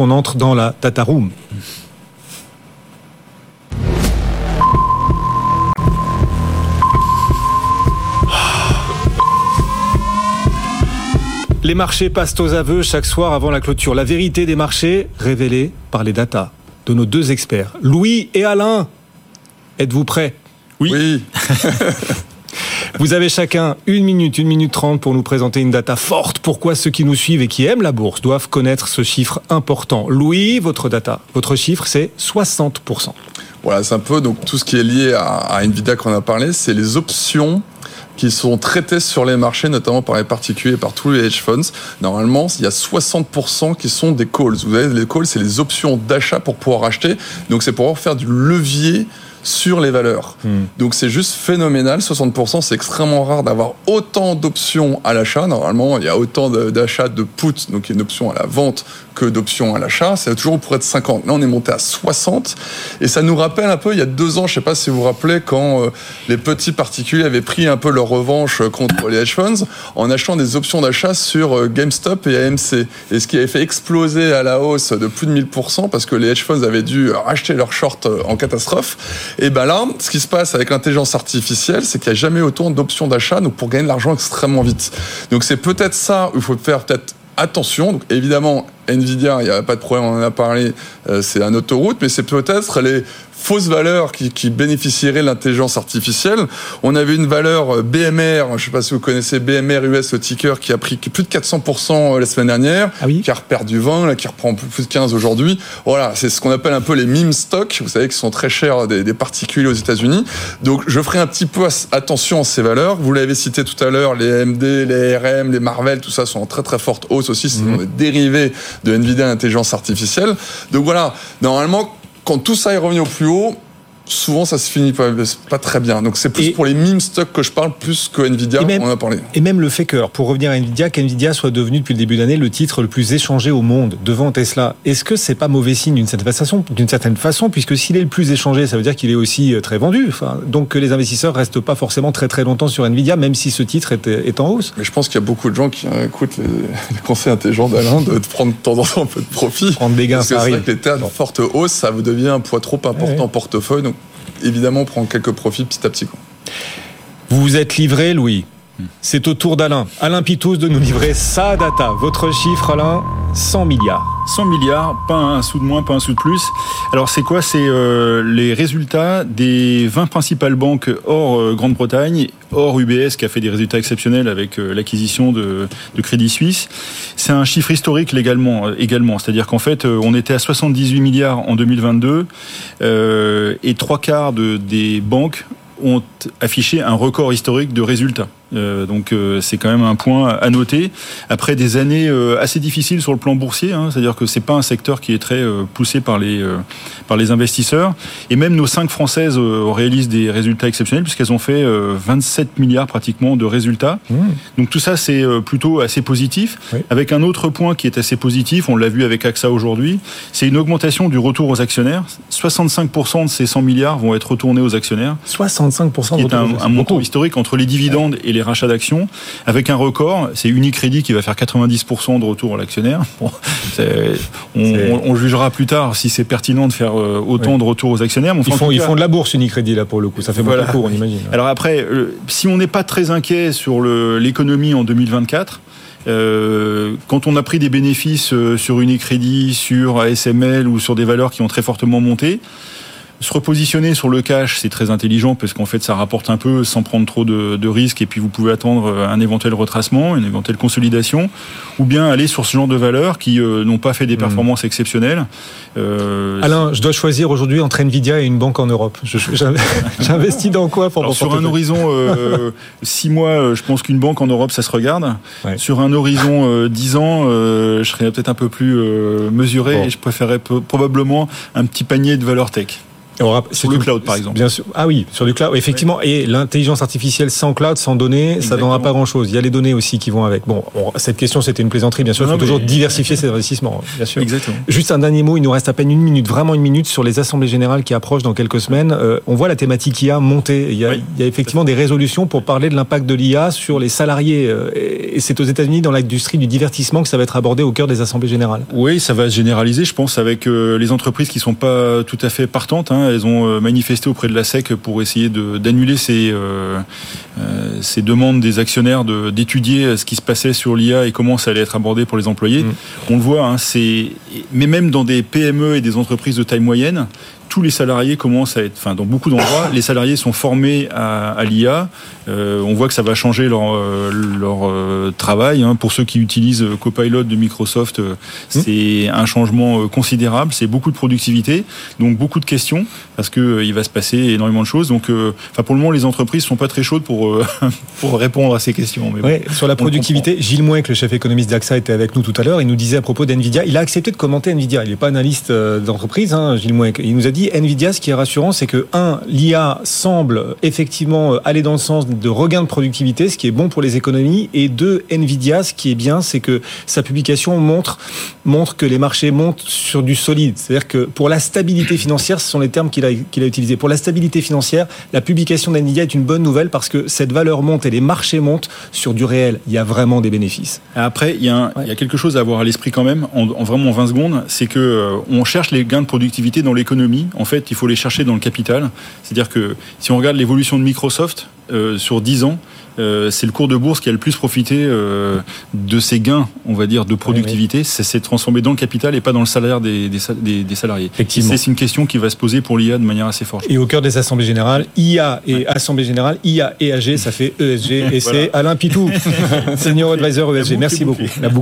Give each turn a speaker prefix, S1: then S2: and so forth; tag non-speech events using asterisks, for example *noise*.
S1: On entre dans la data room. Les marchés passent aux aveux chaque soir avant la clôture. La vérité des marchés révélée par les datas de nos deux experts, Louis et Alain. Êtes-vous prêts?
S2: Oui. *laughs* *laughs*
S1: Vous avez chacun une minute, une minute trente pour nous présenter une data forte. Pourquoi ceux qui nous suivent et qui aiment la bourse doivent connaître ce chiffre important? Louis, votre data, votre chiffre, c'est 60%.
S2: Voilà, c'est un peu donc tout ce qui est lié à, à qu'on a parlé, c'est les options qui sont traitées sur les marchés, notamment par les particuliers par tous les hedge funds. Normalement, il y a 60% qui sont des calls. Vous avez les calls, c'est les options d'achat pour pouvoir acheter. Donc c'est pour pouvoir faire du levier sur les valeurs. Hmm. Donc c'est juste phénoménal. 60%, c'est extrêmement rare d'avoir autant d'options à l'achat. Normalement, il y a autant d'achats de put, donc une option à la vente, que d'options à l'achat. C'est toujours pour être 50. Là, on est monté à 60. Et ça nous rappelle un peu, il y a deux ans, je sais pas si vous vous rappelez, quand euh, les petits particuliers avaient pris un peu leur revanche euh, contre les hedge funds en achetant des options d'achat sur euh, GameStop et AMC. Et ce qui avait fait exploser à la hausse de plus de 1000% parce que les hedge funds avaient dû racheter leurs shorts en catastrophe. Et ben là, ce qui se passe avec l'intelligence artificielle, c'est qu'il n'y a jamais autant d'options d'achat, donc pour gagner de l'argent extrêmement vite. Donc c'est peut-être ça où il faut faire peut-être attention. Donc évidemment, Nvidia, il n'y a pas de problème, on en a parlé, euh, c'est un autoroute, mais c'est peut-être les fausses valeurs qui, qui bénéficieraient de l'intelligence artificielle. On avait une valeur euh, BMR, je ne sais pas si vous connaissez BMR US, le ticker, qui a pris plus de 400% euh, la semaine dernière,
S1: ah oui
S2: qui a perdu 20, là, qui reprend plus de 15 aujourd'hui. Voilà, c'est ce qu'on appelle un peu les meme stocks, vous savez, qui sont très chers des, des particuliers aux États-Unis. Donc je ferai un petit peu attention à ces valeurs. Vous l'avez cité tout à l'heure, les AMD, les RM, les Marvel, tout ça sont en très très forte hausse aussi, c'est mmh. des dérivés de Nvidia intelligence artificielle. Donc voilà, normalement, quand tout ça est revenu au plus haut, souvent ça se finit pas, pas très bien. Donc c'est plus pour les meme stocks que je parle plus que Nvidia, on a parlé.
S1: Et même le fait que, pour revenir à Nvidia, qu'Nvidia soit devenu depuis le début d'année le titre le plus échangé au monde devant Tesla, est-ce que c'est pas mauvais signe d'une certaine façon, d'une certaine façon, puisque s'il est le plus échangé, ça veut dire qu'il est aussi euh, très vendu. Enfin, donc que les investisseurs restent pas forcément très très longtemps sur Nvidia, même si ce titre est, est en hausse.
S2: Mais je pense qu'il y a beaucoup de gens qui euh, écoutent les, *laughs* les, conseils intelligents d'Alain de prendre de temps en temps un peu de profit.
S1: Prendre des gains,
S2: Parce que vrai que les terres en forte hausse, ça vous devient un poids trop important ouais. en portefeuille. Donc évidemment prendre quelques profits petit à petit.
S1: Vous vous êtes livré, Louis? C'est au tour d'Alain. Alain Pitous de nous livrer sa data. Votre chiffre, Alain 100 milliards.
S3: 100 milliards, pas un sou de moins, pas un sou de plus. Alors c'est quoi? C'est euh, les résultats des 20 principales banques hors euh, Grande-Bretagne, hors UBS qui a fait des résultats exceptionnels avec euh, l'acquisition de, Crédit Suisse. C'est un chiffre historique légalement, également. C'est-à-dire qu'en fait, on était à 78 milliards en 2022 et trois quarts de, des banques ont affiché un record historique de résultats. Euh, donc euh, c'est quand même un point à noter. Après des années euh, assez difficiles sur le plan boursier, hein, c'est-à-dire que c'est pas un secteur qui est très poussé par les par les investisseurs. Et même nos cinq françaises réalisent des résultats exceptionnels puisqu'elles ont fait 27 milliards pratiquement de résultats. Mmh. Donc tout ça c'est plutôt assez positif. Oui. Avec un autre point qui est assez positif, on l'a vu avec AXA aujourd'hui, c'est une augmentation du retour aux actionnaires. 65% de ces 100 milliards vont être retournés aux actionnaires.
S1: 65%
S3: qui est un, un montant historique entre les dividendes et les rachats d'actions, avec un record. C'est Unicredit qui va faire 90% de retour à l'actionnaire. *laughs* Bon, on, on, jugera plus tard si c'est pertinent de faire autant oui. de retour aux actionnaires.
S1: Ils, font, ils font de la bourse Unicredit là pour le coup. Ça fait voilà. beaucoup court, on imagine.
S3: Alors après, si on n'est pas très inquiet sur l'économie en 2024. Euh, quand on a pris des bénéfices sur Unicredit, sur ASML ou sur des valeurs qui ont très fortement monté, se repositionner sur le cash, c'est très intelligent parce qu'en fait, ça rapporte un peu sans prendre trop de, de, risques et puis vous pouvez attendre un éventuel retracement, une éventuelle consolidation, ou bien aller sur ce genre de valeurs qui euh, n'ont pas fait des performances mmh. exceptionnelles.
S1: Euh, Alain, je dois choisir aujourd'hui entre Nvidia et une banque en Europe. *laughs* J'investis dans quoi pour
S3: Alors, Sur un horizon euh, 6 mois, je pense qu'une banque en Europe, ça se regarde. Ouais. Sur un horizon euh, 10 ans, je serais peut-être un peu plus mesuré bon. et je préférerais probablement un petit panier de valeurs tech. Sur le cloud, par exemple.
S1: Bien sûr. Ah oui, sur le cloud, effectivement. Et l'intelligence artificielle sans cloud, sans données, ça donnera pas grand-chose. Il y a les données aussi qui vont avec. Bon, cette question, c'était une plaisanterie, bien sûr. il faut toujours diversifier ses investissements, bien sûr.
S3: Exactement.
S1: Juste un dernier mot, il nous reste à peine une minute, vraiment une minute sur les assemblées générales qui approchent dans quelques semaines. Euh, on voit la thématique IA monter. Il y a, il y a effectivement des résolutions pour parler de l'impact de l'IA sur les salariés. Euh, et c'est aux États-Unis, dans l'industrie du divertissement, que ça va être abordé au cœur des assemblées générales.
S3: Oui, ça va se généraliser, je pense, avec euh, les entreprises qui sont pas tout à fait partantes. Hein. Elles ont manifesté auprès de la SEC pour essayer d'annuler ces, ces demandes des actionnaires d'étudier ce qui se passait sur l'IA et comment ça allait être abordé pour les employés. Mm. On le voit, hein, mais même dans des PME et des entreprises de taille moyenne, tous les salariés commencent à être, enfin dans beaucoup d'endroits, les salariés sont formés à, à l'IA. Euh, on voit que ça va changer leur, euh, leur euh, travail. Hein. Pour ceux qui utilisent Copilot de Microsoft, mmh. c'est un changement considérable. C'est beaucoup de productivité, donc beaucoup de questions parce que il va se passer énormément de choses. Donc, enfin pour le moment, les entreprises sont pas très chaudes pour *laughs* pour répondre à ces questions.
S1: Mais sur la productivité, Gilles Mouek, le chef économiste d'AXA, était avec nous tout à l'heure. Il nous disait à propos d'Nvidia, il a accepté de commenter Nvidia. Il n'est pas analyste d'entreprise, hein, Gilles Mouek. Il nous a dit Nvidia, ce qui est rassurant, c'est que, un, l'IA semble effectivement aller dans le sens de regain de productivité, ce qui est bon pour les économies, et deux, Nvidia, ce qui est bien, c'est que sa publication montre, montre que les marchés montent sur du solide. C'est-à-dire que pour la stabilité financière, ce sont les termes qu'il a, qu'il a utilisés. Pour la stabilité financière, la publication d'Nvidia est une bonne nouvelle parce que cette valeur monte et les marchés montent sur du réel. Il y a vraiment des bénéfices.
S3: Après, il y a, il y a quelque chose à avoir à l'esprit quand même, en, en vraiment 20 secondes, c'est que euh, on cherche les gains de productivité dans l'économie en fait, il faut les chercher dans le capital. C'est-à-dire que si on regarde l'évolution de Microsoft euh, sur 10 ans, euh, c'est le cours de bourse qui a le plus profité euh, de ces gains, on va dire, de productivité. C'est transformé dans le capital et pas dans le salaire des, des, salariés. C'est une question qui va se poser pour l'IA de manière assez forte.
S1: Et au cœur des assemblées générales, IA et Assemblée générale, IA et AG, ça fait ESG. *laughs* Et c'est Alain Pitou, *laughs* senior advisor ESG. Merci beaucoup. La boucle